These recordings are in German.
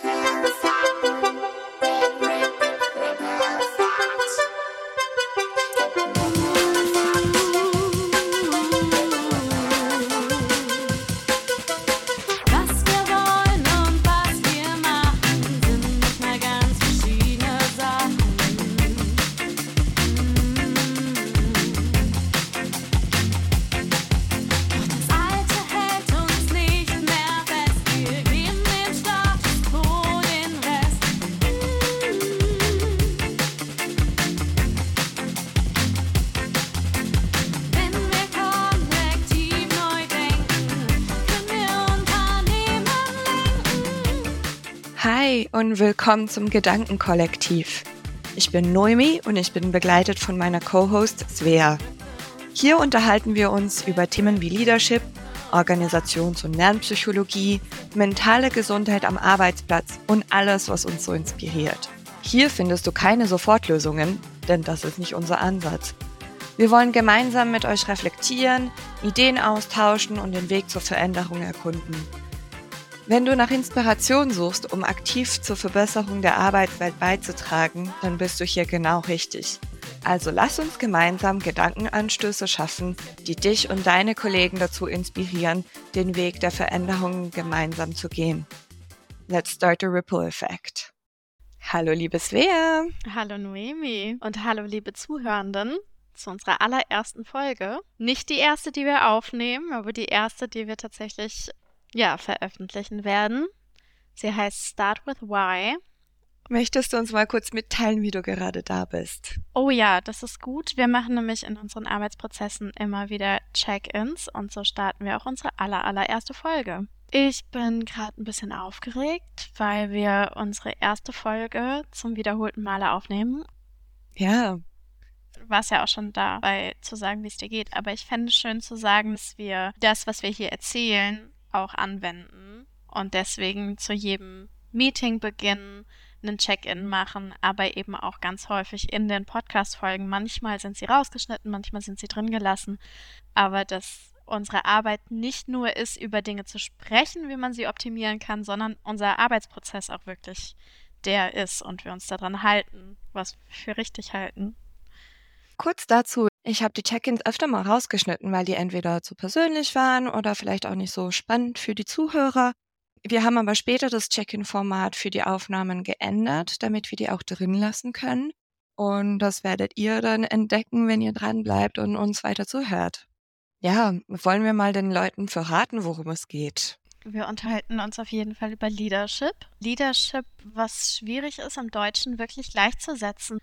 Bye. Und willkommen zum Gedankenkollektiv. Ich bin Noemi und ich bin begleitet von meiner Co-Host Svea. Hier unterhalten wir uns über Themen wie Leadership, Organisations- und Lernpsychologie, mentale Gesundheit am Arbeitsplatz und alles, was uns so inspiriert. Hier findest du keine Sofortlösungen, denn das ist nicht unser Ansatz. Wir wollen gemeinsam mit euch reflektieren, Ideen austauschen und den Weg zur Veränderung erkunden. Wenn du nach Inspiration suchst, um aktiv zur Verbesserung der Arbeitswelt beizutragen, dann bist du hier genau richtig. Also lass uns gemeinsam Gedankenanstöße schaffen, die dich und deine Kollegen dazu inspirieren, den Weg der Veränderungen gemeinsam zu gehen. Let's start a ripple effect. Hallo liebe Svea. Hallo Noemi und hallo liebe Zuhörenden zu unserer allerersten Folge. Nicht die erste, die wir aufnehmen, aber die erste, die wir tatsächlich ja, veröffentlichen werden. Sie heißt Start with Why. Möchtest du uns mal kurz mitteilen, wie du gerade da bist? Oh ja, das ist gut. Wir machen nämlich in unseren Arbeitsprozessen immer wieder Check-ins und so starten wir auch unsere aller, allererste Folge. Ich bin gerade ein bisschen aufgeregt, weil wir unsere erste Folge zum wiederholten Male aufnehmen. Ja. Du warst ja auch schon dabei zu sagen, wie es dir geht, aber ich fände es schön zu sagen, dass wir das, was wir hier erzählen, auch anwenden und deswegen zu jedem Meeting beginnen, einen Check-in machen, aber eben auch ganz häufig in den Podcast-Folgen. Manchmal sind sie rausgeschnitten, manchmal sind sie drin gelassen, aber dass unsere Arbeit nicht nur ist, über Dinge zu sprechen, wie man sie optimieren kann, sondern unser Arbeitsprozess auch wirklich der ist und wir uns daran halten, was wir für richtig halten. Kurz dazu, ich habe die Check-ins öfter mal rausgeschnitten, weil die entweder zu persönlich waren oder vielleicht auch nicht so spannend für die Zuhörer. Wir haben aber später das Check-in-Format für die Aufnahmen geändert, damit wir die auch drin lassen können. Und das werdet ihr dann entdecken, wenn ihr dran bleibt und uns weiter zuhört. Ja, wollen wir mal den Leuten verraten, worum es geht. Wir unterhalten uns auf jeden Fall über Leadership. Leadership, was schwierig ist im Deutschen wirklich gleichzusetzen.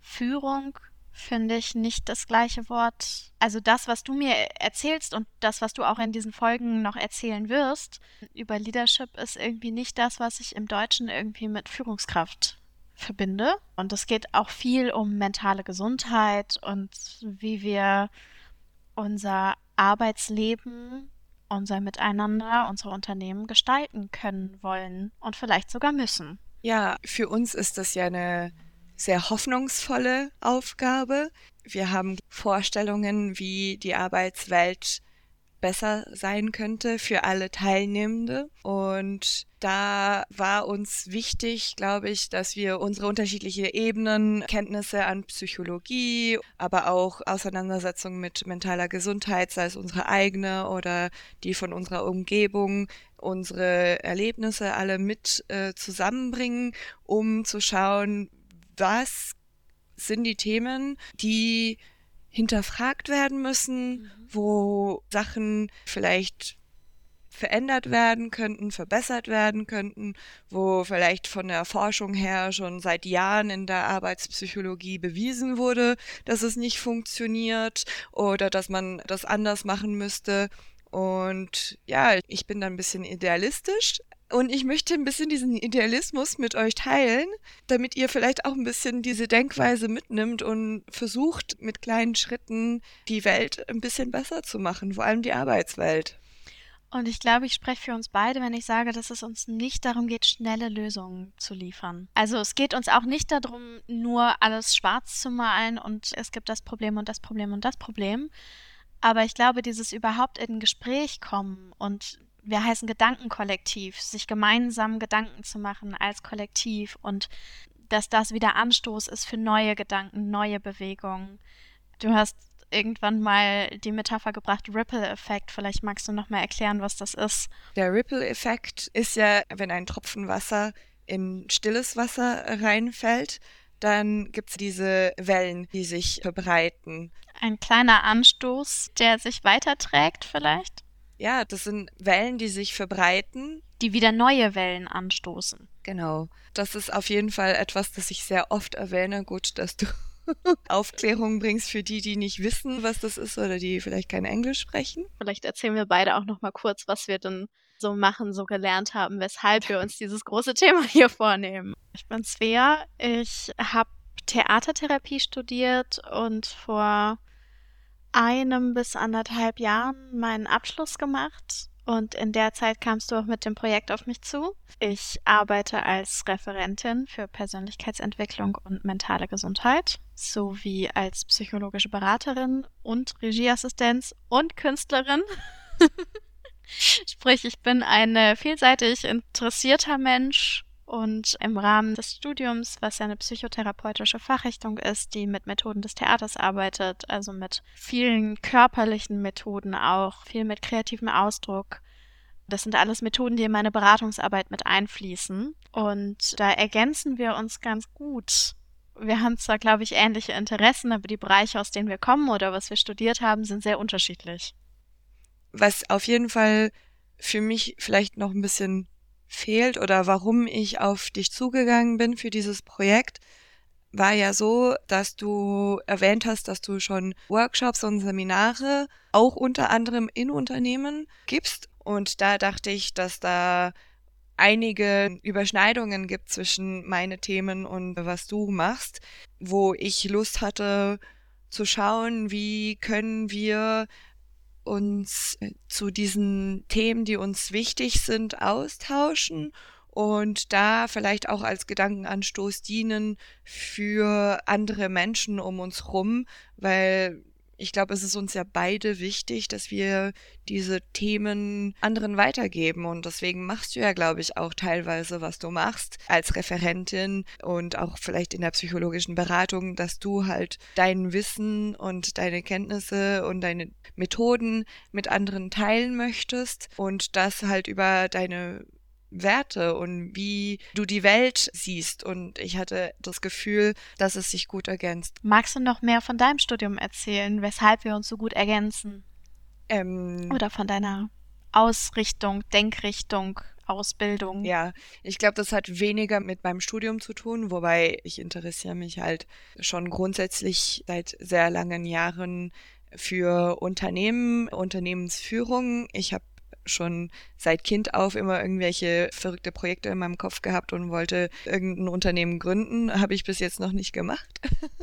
Führung finde ich nicht das gleiche Wort. Also das, was du mir erzählst und das, was du auch in diesen Folgen noch erzählen wirst über Leadership, ist irgendwie nicht das, was ich im Deutschen irgendwie mit Führungskraft verbinde. Und es geht auch viel um mentale Gesundheit und wie wir unser Arbeitsleben, unser Miteinander, unsere Unternehmen gestalten können wollen und vielleicht sogar müssen. Ja, für uns ist das ja eine sehr hoffnungsvolle Aufgabe. Wir haben Vorstellungen, wie die Arbeitswelt besser sein könnte für alle Teilnehmende. Und da war uns wichtig, glaube ich, dass wir unsere unterschiedlichen Ebenen, Kenntnisse an Psychologie, aber auch Auseinandersetzungen mit mentaler Gesundheit, sei es unsere eigene oder die von unserer Umgebung, unsere Erlebnisse alle mit äh, zusammenbringen, um zu schauen, was sind die Themen, die hinterfragt werden müssen, mhm. wo Sachen vielleicht verändert werden könnten, verbessert werden könnten, wo vielleicht von der Forschung her schon seit Jahren in der Arbeitspsychologie bewiesen wurde, dass es nicht funktioniert oder dass man das anders machen müsste. Und ja, ich bin da ein bisschen idealistisch, und ich möchte ein bisschen diesen Idealismus mit euch teilen, damit ihr vielleicht auch ein bisschen diese Denkweise mitnimmt und versucht, mit kleinen Schritten die Welt ein bisschen besser zu machen, vor allem die Arbeitswelt. Und ich glaube, ich spreche für uns beide, wenn ich sage, dass es uns nicht darum geht, schnelle Lösungen zu liefern. Also es geht uns auch nicht darum, nur alles schwarz zu malen und es gibt das Problem und das Problem und das Problem. Aber ich glaube, dieses überhaupt in ein Gespräch kommen und wir heißen Gedankenkollektiv, sich gemeinsam Gedanken zu machen als Kollektiv und dass das wieder Anstoß ist für neue Gedanken, neue Bewegungen. Du hast irgendwann mal die Metapher gebracht, Ripple-Effekt. Vielleicht magst du noch mal erklären, was das ist. Der Ripple-Effekt ist ja, wenn ein Tropfen Wasser in stilles Wasser reinfällt, dann gibt es diese Wellen, die sich verbreiten. Ein kleiner Anstoß, der sich weiterträgt vielleicht? Ja, das sind Wellen, die sich verbreiten. Die wieder neue Wellen anstoßen. Genau. Das ist auf jeden Fall etwas, das ich sehr oft erwähne. Gut, dass du Aufklärung bringst für die, die nicht wissen, was das ist oder die vielleicht kein Englisch sprechen. Vielleicht erzählen wir beide auch noch mal kurz, was wir denn so machen, so gelernt haben, weshalb wir uns dieses große Thema hier vornehmen. Ich bin Svea, ich habe Theatertherapie studiert und vor einem bis anderthalb Jahren meinen Abschluss gemacht. Und in der Zeit kamst du auch mit dem Projekt auf mich zu. Ich arbeite als Referentin für Persönlichkeitsentwicklung und mentale Gesundheit sowie als psychologische Beraterin und Regieassistenz und Künstlerin. Sprich, ich bin ein vielseitig interessierter Mensch und im Rahmen des Studiums, was ja eine psychotherapeutische Fachrichtung ist, die mit Methoden des Theaters arbeitet, also mit vielen körperlichen Methoden auch, viel mit kreativem Ausdruck. Das sind alles Methoden, die in meine Beratungsarbeit mit einfließen. Und da ergänzen wir uns ganz gut. Wir haben zwar, glaube ich, ähnliche Interessen, aber die Bereiche, aus denen wir kommen oder was wir studiert haben, sind sehr unterschiedlich. Was auf jeden Fall für mich vielleicht noch ein bisschen fehlt oder warum ich auf dich zugegangen bin für dieses Projekt, war ja so, dass du erwähnt hast, dass du schon Workshops und Seminare auch unter anderem in Unternehmen gibst. Und da dachte ich, dass da einige Überschneidungen gibt zwischen meine Themen und was du machst, wo ich Lust hatte zu schauen, wie können wir uns äh, zu diesen Themen, die uns wichtig sind, austauschen und da vielleicht auch als Gedankenanstoß dienen für andere Menschen um uns rum, weil ich glaube, es ist uns ja beide wichtig, dass wir diese Themen anderen weitergeben. Und deswegen machst du ja, glaube ich, auch teilweise, was du machst als Referentin und auch vielleicht in der psychologischen Beratung, dass du halt dein Wissen und deine Kenntnisse und deine Methoden mit anderen teilen möchtest und das halt über deine Werte und wie du die Welt siehst. Und ich hatte das Gefühl, dass es sich gut ergänzt. Magst du noch mehr von deinem Studium erzählen, weshalb wir uns so gut ergänzen? Ähm, Oder von deiner Ausrichtung, Denkrichtung, Ausbildung? Ja, ich glaube, das hat weniger mit meinem Studium zu tun, wobei ich interessiere mich halt schon grundsätzlich seit sehr langen Jahren für Unternehmen, Unternehmensführung. Ich habe schon seit Kind auf immer irgendwelche verrückte Projekte in meinem Kopf gehabt und wollte irgendein Unternehmen gründen. Habe ich bis jetzt noch nicht gemacht.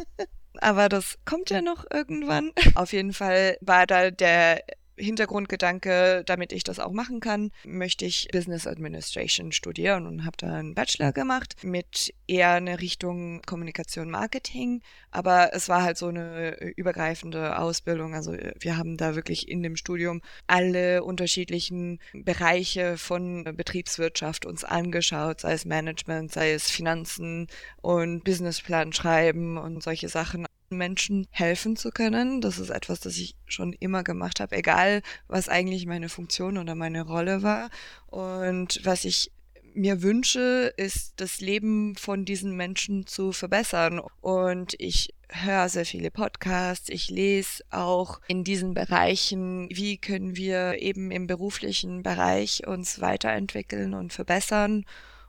Aber das kommt ja noch irgendwann. Auf jeden Fall war da der Hintergrundgedanke, damit ich das auch machen kann, möchte ich Business Administration studieren und habe da einen Bachelor gemacht mit eher eine Richtung Kommunikation Marketing, aber es war halt so eine übergreifende Ausbildung. Also wir haben da wirklich in dem Studium alle unterschiedlichen Bereiche von Betriebswirtschaft uns angeschaut, sei es Management, sei es Finanzen und Businessplan schreiben und solche Sachen. Menschen helfen zu können. Das ist etwas, das ich schon immer gemacht habe, egal was eigentlich meine Funktion oder meine Rolle war. Und was ich mir wünsche, ist das Leben von diesen Menschen zu verbessern. Und ich höre sehr viele Podcasts, ich lese auch in diesen Bereichen, wie können wir eben im beruflichen Bereich uns weiterentwickeln und verbessern.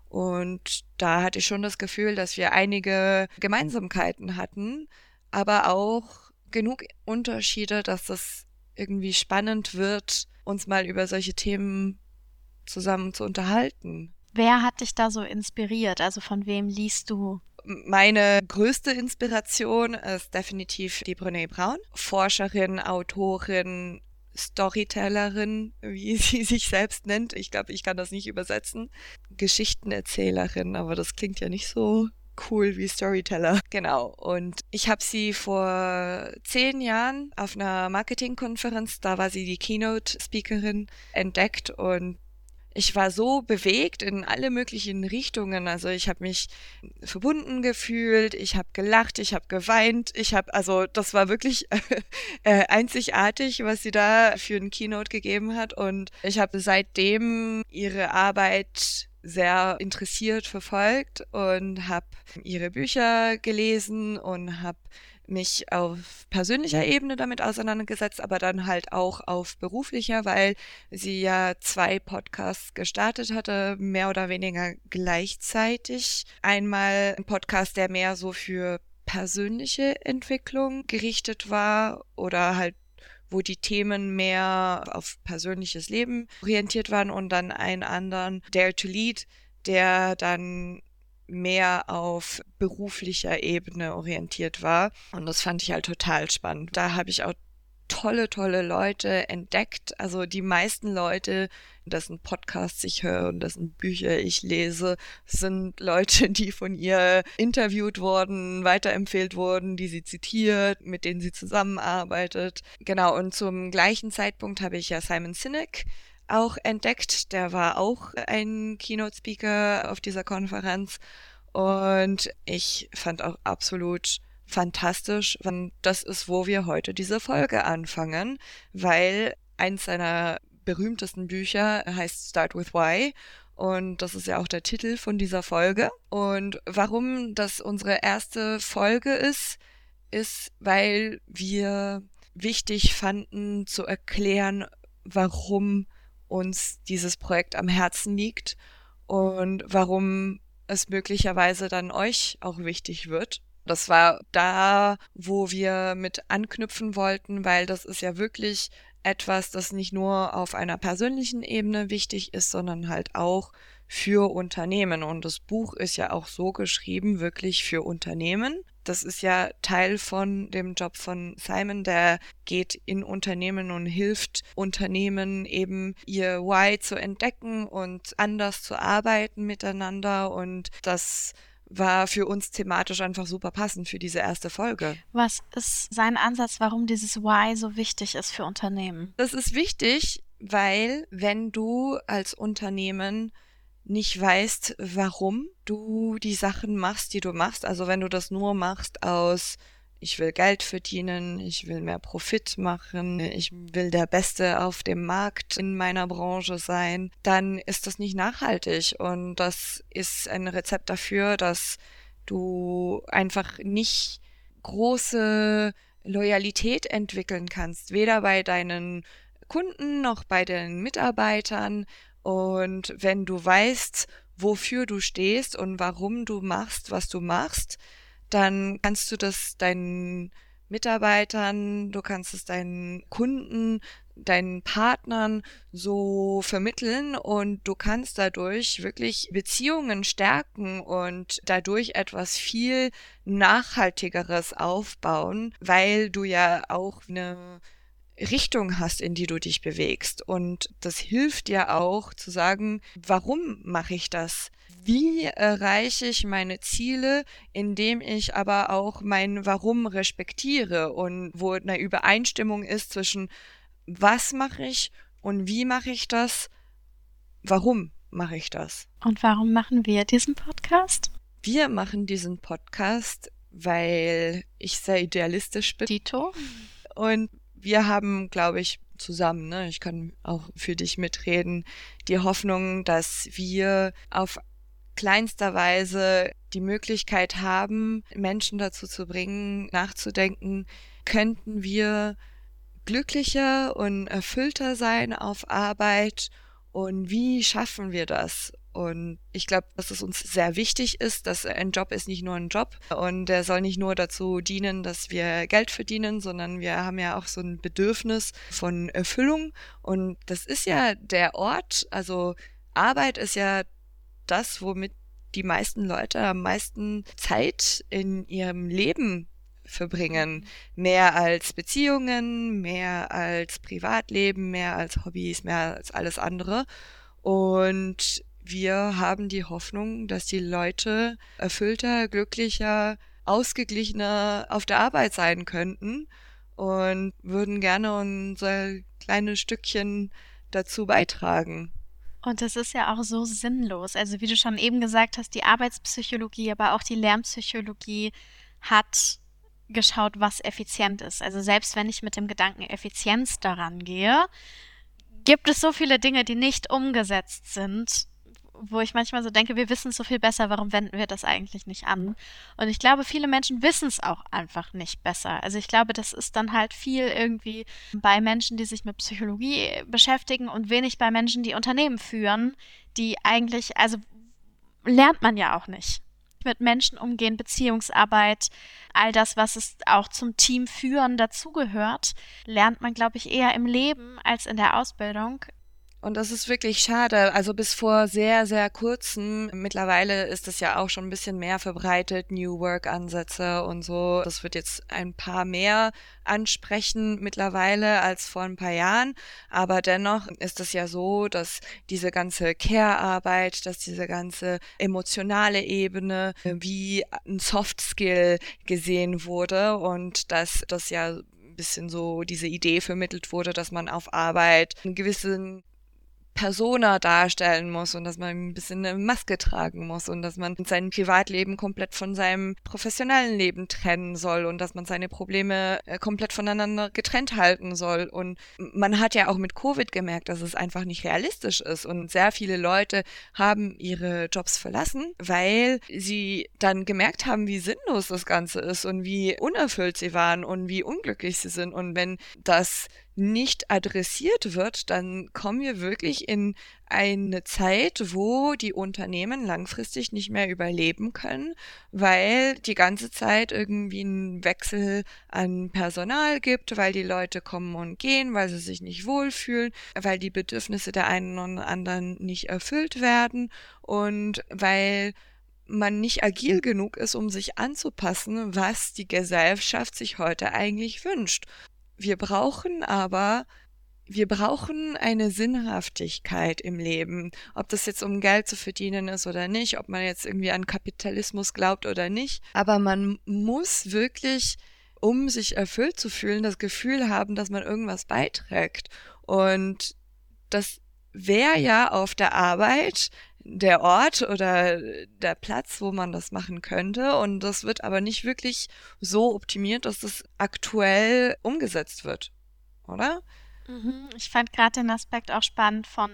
Und da hatte ich schon das Gefühl, dass wir einige Gemeinsamkeiten hatten, aber auch genug Unterschiede, dass es irgendwie spannend wird, uns mal über solche Themen zusammen zu unterhalten. Wer hat dich da so inspiriert? Also von wem liest du? Meine größte Inspiration ist definitiv die Brené Brown, Forscherin, Autorin, Storytellerin, wie sie sich selbst nennt. Ich glaube, ich kann das nicht übersetzen. Geschichtenerzählerin, aber das klingt ja nicht so cool wie Storyteller. Genau. Und ich habe sie vor zehn Jahren auf einer Marketingkonferenz, da war sie die Keynote-Speakerin, entdeckt und ich war so bewegt in alle möglichen Richtungen. Also ich habe mich verbunden gefühlt, ich habe gelacht, ich habe geweint, ich habe, also das war wirklich äh, einzigartig, was sie da für ein Keynote gegeben hat. Und ich habe seitdem ihre Arbeit sehr interessiert verfolgt und habe ihre Bücher gelesen und habe mich auf persönlicher Ebene damit auseinandergesetzt, aber dann halt auch auf beruflicher, weil sie ja zwei Podcasts gestartet hatte, mehr oder weniger gleichzeitig. Einmal ein Podcast, der mehr so für persönliche Entwicklung gerichtet war oder halt wo die Themen mehr auf persönliches Leben orientiert waren und dann einen anderen Dare to Lead, der dann mehr auf beruflicher Ebene orientiert war. Und das fand ich halt total spannend. Da habe ich auch tolle, tolle Leute entdeckt. Also die meisten Leute, dessen Podcasts ich höre und dessen Bücher ich lese, sind Leute, die von ihr interviewt wurden, weiterempfehlt wurden, die sie zitiert, mit denen sie zusammenarbeitet. Genau, und zum gleichen Zeitpunkt habe ich ja Simon Sinek auch entdeckt. Der war auch ein Keynote-Speaker auf dieser Konferenz. Und ich fand auch absolut fantastisch, wann das ist, wo wir heute diese Folge anfangen, weil eins seiner berühmtesten Bücher heißt Start with Why und das ist ja auch der Titel von dieser Folge. Und warum das unsere erste Folge ist, ist, weil wir wichtig fanden zu erklären, warum uns dieses Projekt am Herzen liegt und warum es möglicherweise dann euch auch wichtig wird. Das war da, wo wir mit anknüpfen wollten, weil das ist ja wirklich etwas, das nicht nur auf einer persönlichen Ebene wichtig ist, sondern halt auch für Unternehmen. Und das Buch ist ja auch so geschrieben, wirklich für Unternehmen. Das ist ja Teil von dem Job von Simon, der geht in Unternehmen und hilft Unternehmen eben ihr Why zu entdecken und anders zu arbeiten miteinander. Und das war für uns thematisch einfach super passend für diese erste Folge. Was ist sein Ansatz, warum dieses Why so wichtig ist für Unternehmen? Das ist wichtig, weil wenn du als Unternehmen nicht weißt, warum du die Sachen machst, die du machst. Also wenn du das nur machst aus ich will Geld verdienen, ich will mehr Profit machen, ich will der Beste auf dem Markt in meiner Branche sein, dann ist das nicht nachhaltig. Und das ist ein Rezept dafür, dass du einfach nicht große Loyalität entwickeln kannst, weder bei deinen Kunden noch bei den Mitarbeitern und wenn du weißt, wofür du stehst und warum du machst, was du machst, dann kannst du das deinen Mitarbeitern, du kannst es deinen Kunden, deinen Partnern so vermitteln und du kannst dadurch wirklich Beziehungen stärken und dadurch etwas viel Nachhaltigeres aufbauen, weil du ja auch eine Richtung hast, in die du dich bewegst. Und das hilft dir auch zu sagen, warum mache ich das? Wie erreiche ich meine Ziele, indem ich aber auch mein Warum respektiere und wo eine Übereinstimmung ist zwischen was mache ich und wie mache ich das, warum mache ich das. Und warum machen wir diesen Podcast? Wir machen diesen Podcast, weil ich sehr idealistisch bin. Dito. Und wir haben, glaube ich, zusammen, ne, ich kann auch für dich mitreden, die Hoffnung, dass wir auf kleinster Weise die Möglichkeit haben, Menschen dazu zu bringen, nachzudenken, könnten wir glücklicher und erfüllter sein auf Arbeit und wie schaffen wir das? Und ich glaube, dass es uns sehr wichtig ist, dass ein Job ist nicht nur ein Job und der soll nicht nur dazu dienen, dass wir Geld verdienen, sondern wir haben ja auch so ein Bedürfnis von Erfüllung. Und das ist ja der Ort, also Arbeit ist ja das, womit die meisten Leute am meisten Zeit in ihrem Leben verbringen. Mehr als Beziehungen, mehr als Privatleben, mehr als Hobbys, mehr als alles andere. Und wir haben die Hoffnung, dass die Leute erfüllter, glücklicher, ausgeglichener auf der Arbeit sein könnten und würden gerne unser kleines Stückchen dazu beitragen. Und das ist ja auch so sinnlos. Also wie du schon eben gesagt hast, die Arbeitspsychologie, aber auch die Lernpsychologie hat geschaut, was effizient ist. Also selbst wenn ich mit dem Gedanken Effizienz daran gehe, gibt es so viele Dinge, die nicht umgesetzt sind, wo ich manchmal so denke, wir wissen es so viel besser, warum wenden wir das eigentlich nicht an? Und ich glaube, viele Menschen wissen es auch einfach nicht besser. Also ich glaube, das ist dann halt viel irgendwie bei Menschen, die sich mit Psychologie beschäftigen und wenig bei Menschen, die Unternehmen führen, die eigentlich, also lernt man ja auch nicht mit Menschen umgehen, Beziehungsarbeit, all das, was es auch zum Team führen dazugehört, lernt man, glaube ich, eher im Leben als in der Ausbildung. Und das ist wirklich schade. Also bis vor sehr, sehr kurzem, mittlerweile ist es ja auch schon ein bisschen mehr verbreitet, New Work-Ansätze und so. Das wird jetzt ein paar mehr ansprechen mittlerweile als vor ein paar Jahren. Aber dennoch ist es ja so, dass diese ganze Care-Arbeit, dass diese ganze emotionale Ebene wie ein Soft-Skill gesehen wurde und dass das ja bisschen so diese Idee vermittelt wurde, dass man auf Arbeit einen gewissen Persona darstellen muss und dass man ein bisschen eine Maske tragen muss und dass man sein Privatleben komplett von seinem professionellen Leben trennen soll und dass man seine Probleme äh, komplett voneinander getrennt halten soll. Und man hat ja auch mit Covid gemerkt, dass es einfach nicht realistisch ist und sehr viele Leute haben ihre Jobs verlassen, weil sie dann gemerkt haben, wie sinnlos das Ganze ist und wie unerfüllt sie waren und wie unglücklich sie sind. Und wenn das nicht adressiert wird, dann kommen wir wirklich in eine Zeit, wo die Unternehmen langfristig nicht mehr überleben können, weil die ganze Zeit irgendwie ein Wechsel an Personal gibt, weil die Leute kommen und gehen, weil sie sich nicht wohlfühlen, weil die Bedürfnisse der einen und anderen nicht erfüllt werden und weil man nicht agil genug ist, um sich anzupassen, was die Gesellschaft sich heute eigentlich wünscht. Wir brauchen aber wir brauchen eine Sinnhaftigkeit im Leben. Ob das jetzt um Geld zu verdienen ist oder nicht, ob man jetzt irgendwie an Kapitalismus glaubt oder nicht. Aber man muss wirklich, um sich erfüllt zu fühlen, das Gefühl haben, dass man irgendwas beiträgt. Und das wäre ja auf der Arbeit der Ort oder der Platz, wo man das machen könnte. Und das wird aber nicht wirklich so optimiert, dass das aktuell umgesetzt wird, oder? Mhm. Ich fand gerade den Aspekt auch spannend von,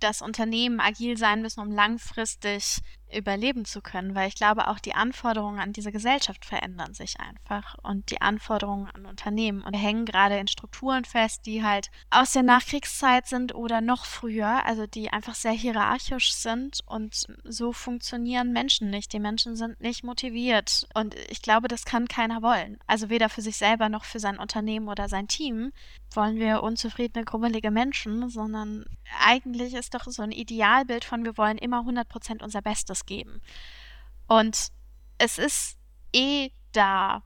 dass Unternehmen agil sein müssen, um langfristig überleben zu können, weil ich glaube, auch die Anforderungen an diese Gesellschaft verändern sich einfach und die Anforderungen an Unternehmen und hängen gerade in Strukturen fest, die halt aus der Nachkriegszeit sind oder noch früher, also die einfach sehr hierarchisch sind und so funktionieren Menschen nicht. Die Menschen sind nicht motiviert und ich glaube, das kann keiner wollen. Also weder für sich selber noch für sein Unternehmen oder sein Team wollen wir unzufriedene, grummelige Menschen, sondern eigentlich ist doch so ein Idealbild von wir wollen immer 100% unser Bestes Besseres geben. Und es ist eh da,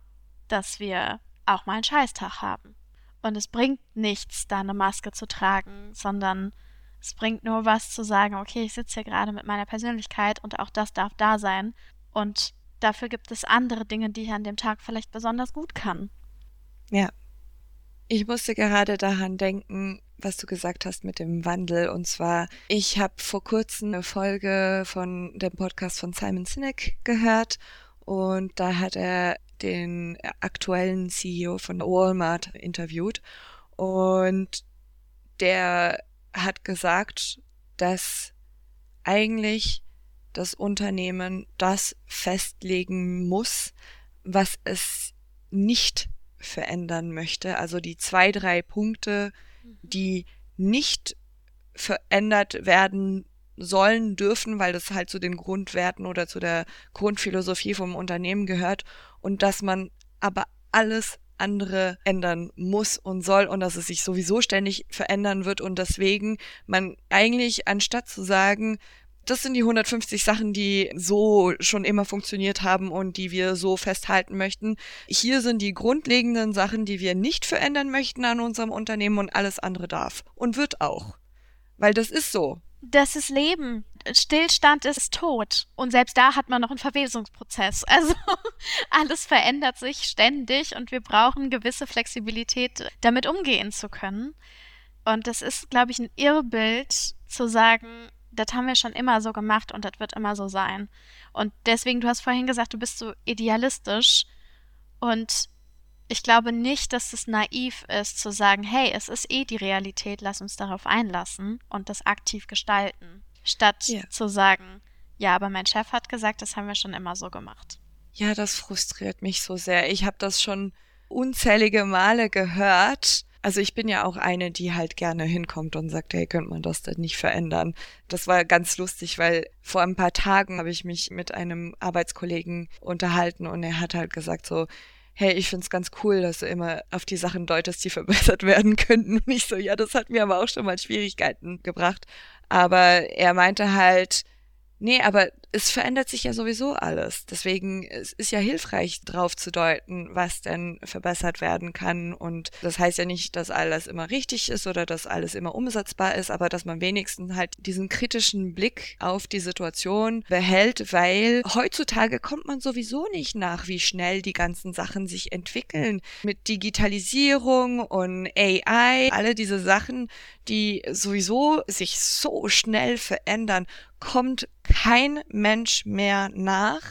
dass wir auch mal einen Scheißtag haben. Und es bringt nichts, da eine Maske zu tragen, sondern es bringt nur was zu sagen, okay, ich sitze hier gerade mit meiner Persönlichkeit und auch das darf da sein. Und dafür gibt es andere Dinge, die ich an dem Tag vielleicht besonders gut kann. Ja. Ich musste gerade daran denken, was du gesagt hast mit dem Wandel. Und zwar, ich habe vor kurzem eine Folge von dem Podcast von Simon Sinek gehört und da hat er den aktuellen CEO von Walmart interviewt und der hat gesagt, dass eigentlich das Unternehmen das festlegen muss, was es nicht verändern möchte. Also die zwei, drei Punkte, die nicht verändert werden sollen, dürfen, weil das halt zu den Grundwerten oder zu der Grundphilosophie vom Unternehmen gehört und dass man aber alles andere ändern muss und soll und dass es sich sowieso ständig verändern wird und deswegen man eigentlich anstatt zu sagen, das sind die 150 Sachen, die so schon immer funktioniert haben und die wir so festhalten möchten. Hier sind die grundlegenden Sachen, die wir nicht verändern möchten an unserem Unternehmen und alles andere darf. Und wird auch. Weil das ist so. Das ist Leben. Stillstand ist tot. Und selbst da hat man noch einen Verwesungsprozess. Also alles verändert sich ständig und wir brauchen gewisse Flexibilität, damit umgehen zu können. Und das ist, glaube ich, ein Irrbild zu sagen, das haben wir schon immer so gemacht und das wird immer so sein. Und deswegen, du hast vorhin gesagt, du bist so idealistisch. Und ich glaube nicht, dass es naiv ist zu sagen, hey, es ist eh die Realität, lass uns darauf einlassen und das aktiv gestalten, statt ja. zu sagen, ja, aber mein Chef hat gesagt, das haben wir schon immer so gemacht. Ja, das frustriert mich so sehr. Ich habe das schon unzählige Male gehört. Also ich bin ja auch eine, die halt gerne hinkommt und sagt, hey, könnte man das denn nicht verändern? Das war ganz lustig, weil vor ein paar Tagen habe ich mich mit einem Arbeitskollegen unterhalten und er hat halt gesagt so, hey, ich find's ganz cool, dass du immer auf die Sachen deutest, die verbessert werden könnten. Und ich so, ja, das hat mir aber auch schon mal Schwierigkeiten gebracht. Aber er meinte halt, nee, aber es verändert sich ja sowieso alles. Deswegen es ist ja hilfreich, drauf zu deuten, was denn verbessert werden kann. Und das heißt ja nicht, dass alles immer richtig ist oder dass alles immer umsetzbar ist, aber dass man wenigstens halt diesen kritischen Blick auf die Situation behält, weil heutzutage kommt man sowieso nicht nach, wie schnell die ganzen Sachen sich entwickeln. Mit Digitalisierung und AI, alle diese Sachen, die sowieso sich so schnell verändern, kommt kein Mensch mehr nach.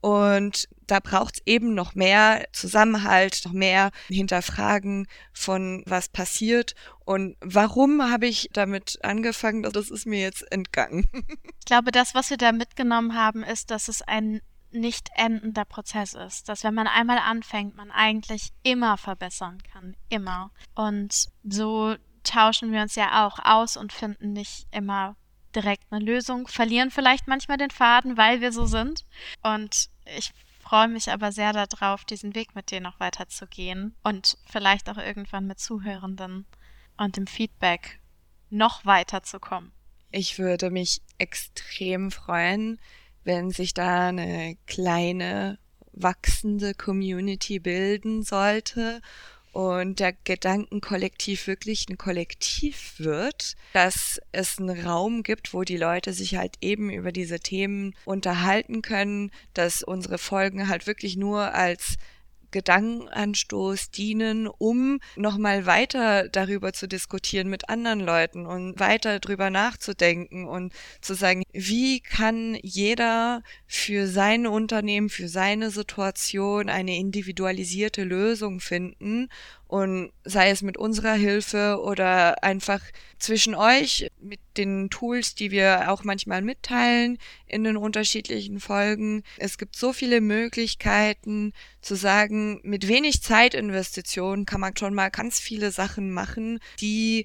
Und da braucht es eben noch mehr Zusammenhalt, noch mehr Hinterfragen von was passiert und warum habe ich damit angefangen, das ist mir jetzt entgangen. Ich glaube, das, was wir da mitgenommen haben, ist, dass es ein nicht endender Prozess ist, dass wenn man einmal anfängt, man eigentlich immer verbessern kann, immer. Und so tauschen wir uns ja auch aus und finden nicht immer direkt eine Lösung, verlieren vielleicht manchmal den Faden, weil wir so sind. Und ich freue mich aber sehr darauf, diesen Weg mit dir noch weiter zu gehen und vielleicht auch irgendwann mit Zuhörenden und dem Feedback noch weiter zu kommen. Ich würde mich extrem freuen, wenn sich da eine kleine wachsende Community bilden sollte und der Gedankenkollektiv wirklich ein Kollektiv wird, dass es einen Raum gibt, wo die Leute sich halt eben über diese Themen unterhalten können, dass unsere Folgen halt wirklich nur als Gedankenanstoß dienen, um nochmal weiter darüber zu diskutieren mit anderen Leuten und weiter drüber nachzudenken und zu sagen, wie kann jeder für sein Unternehmen, für seine Situation eine individualisierte Lösung finden und sei es mit unserer Hilfe oder einfach zwischen euch mit den Tools, die wir auch manchmal mitteilen in den unterschiedlichen Folgen. Es gibt so viele Möglichkeiten zu sagen, mit wenig Zeitinvestition kann man schon mal ganz viele Sachen machen, die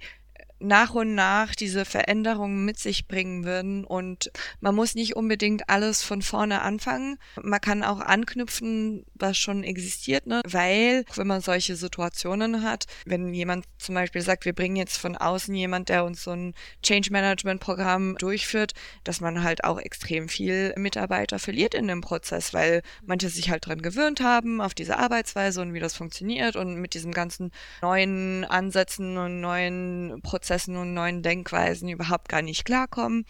nach und nach diese Veränderungen mit sich bringen würden. Und man muss nicht unbedingt alles von vorne anfangen. Man kann auch anknüpfen, was schon existiert, ne? weil wenn man solche Situationen hat, wenn jemand zum Beispiel sagt, wir bringen jetzt von außen jemand, der uns so ein Change Management Programm durchführt, dass man halt auch extrem viel Mitarbeiter verliert in dem Prozess, weil manche sich halt dran gewöhnt haben, auf diese Arbeitsweise und wie das funktioniert und mit diesen ganzen neuen Ansätzen und neuen Prozessen Prozessen und neuen Denkweisen überhaupt gar nicht klarkommen.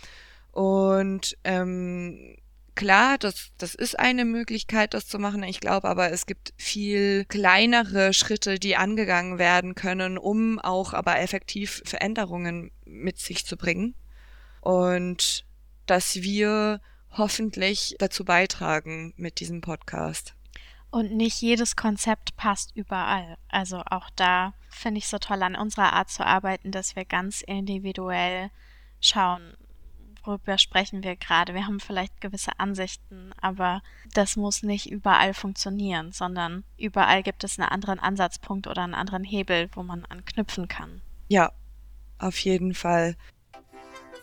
Und ähm, klar, das, das ist eine Möglichkeit, das zu machen. Ich glaube aber, es gibt viel kleinere Schritte, die angegangen werden können, um auch aber effektiv Veränderungen mit sich zu bringen. Und dass wir hoffentlich dazu beitragen mit diesem Podcast. Und nicht jedes Konzept passt überall. Also auch da finde ich so toll an unserer Art zu arbeiten, dass wir ganz individuell schauen, worüber sprechen wir gerade. Wir haben vielleicht gewisse Ansichten, aber das muss nicht überall funktionieren, sondern überall gibt es einen anderen Ansatzpunkt oder einen anderen Hebel, wo man anknüpfen kann. Ja, auf jeden Fall.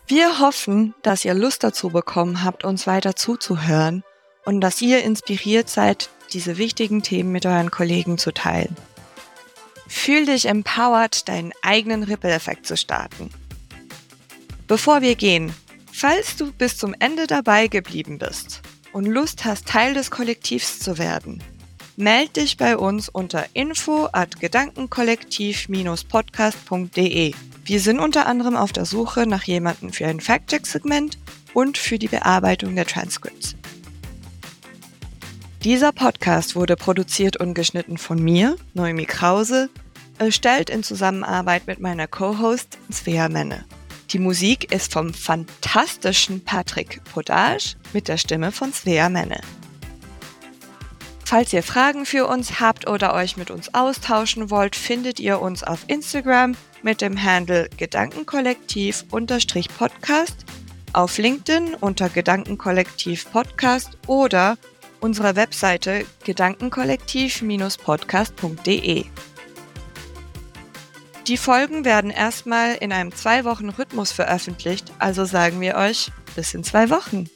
Wir hoffen, dass ihr Lust dazu bekommen habt, uns weiter zuzuhören und dass ihr inspiriert seid, diese wichtigen Themen mit euren Kollegen zu teilen. Fühl dich empowered, deinen eigenen Ripple-Effekt zu starten. Bevor wir gehen, falls du bis zum Ende dabei geblieben bist und Lust hast, Teil des Kollektivs zu werden, meld dich bei uns unter info at gedankenkollektiv-podcast.de. Wir sind unter anderem auf der Suche nach jemandem für ein Fact-Check-Segment und für die Bearbeitung der Transcripts. Dieser Podcast wurde produziert und geschnitten von mir, Noemi Krause, erstellt in Zusammenarbeit mit meiner Co-Host Svea Menne. Die Musik ist vom fantastischen Patrick Podage mit der Stimme von Svea Menne. Falls ihr Fragen für uns habt oder euch mit uns austauschen wollt, findet ihr uns auf Instagram mit dem Handle Gedankenkollektiv-Podcast, auf LinkedIn unter Gedankenkollektiv Podcast oder unserer Webseite gedankenkollektiv-podcast.de. Die Folgen werden erstmal in einem zwei Wochen Rhythmus veröffentlicht, also sagen wir euch bis in zwei Wochen.